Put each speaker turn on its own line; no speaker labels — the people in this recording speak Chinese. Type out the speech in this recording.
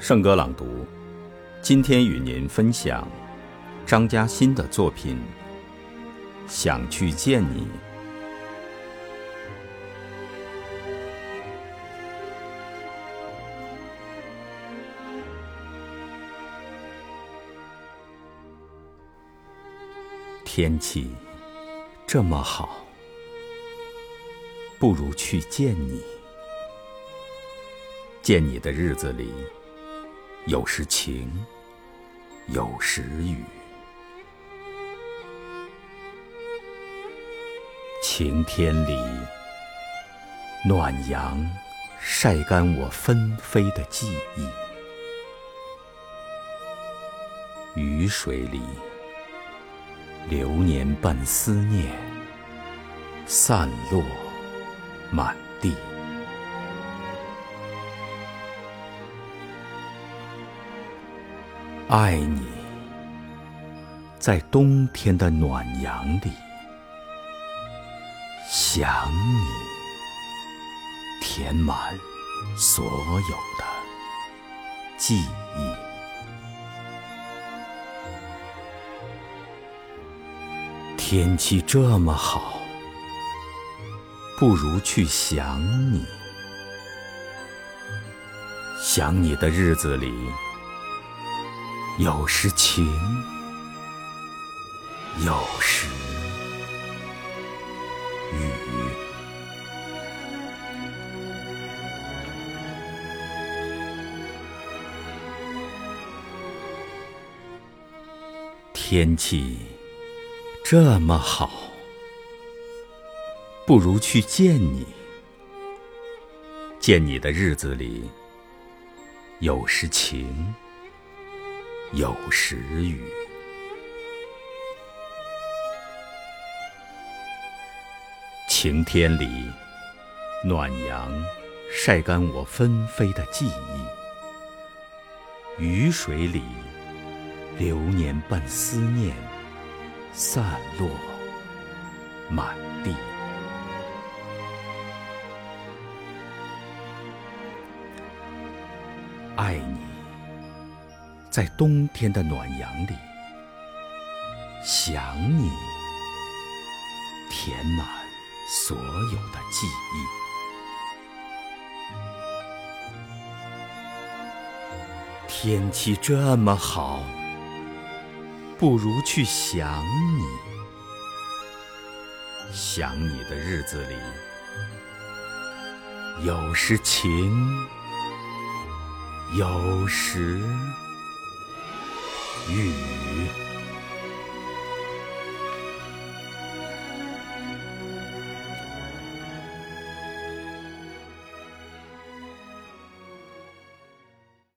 圣歌朗读，今天与您分享张嘉欣的作品《想去见你》。天气这么好，不如去见你。见你的日子里，有时晴，有时雨。晴天里，暖阳晒干我纷飞的记忆；雨水里，流年伴思念，散落满地。爱你，在冬天的暖阳里；想你，填满所有的记忆。天气这么好，不如去想你。想你的日子里。有时晴，有时雨。天气这么好，不如去见你。见你的日子里，有时晴。有时雨，晴天里，暖阳晒干我纷飞的记忆；雨水里，流年伴思念，散落满地。爱你。在冬天的暖阳里，想你，填满所有的记忆。天气这么好，不如去想你。想你的日子里，有时晴，有时。雨。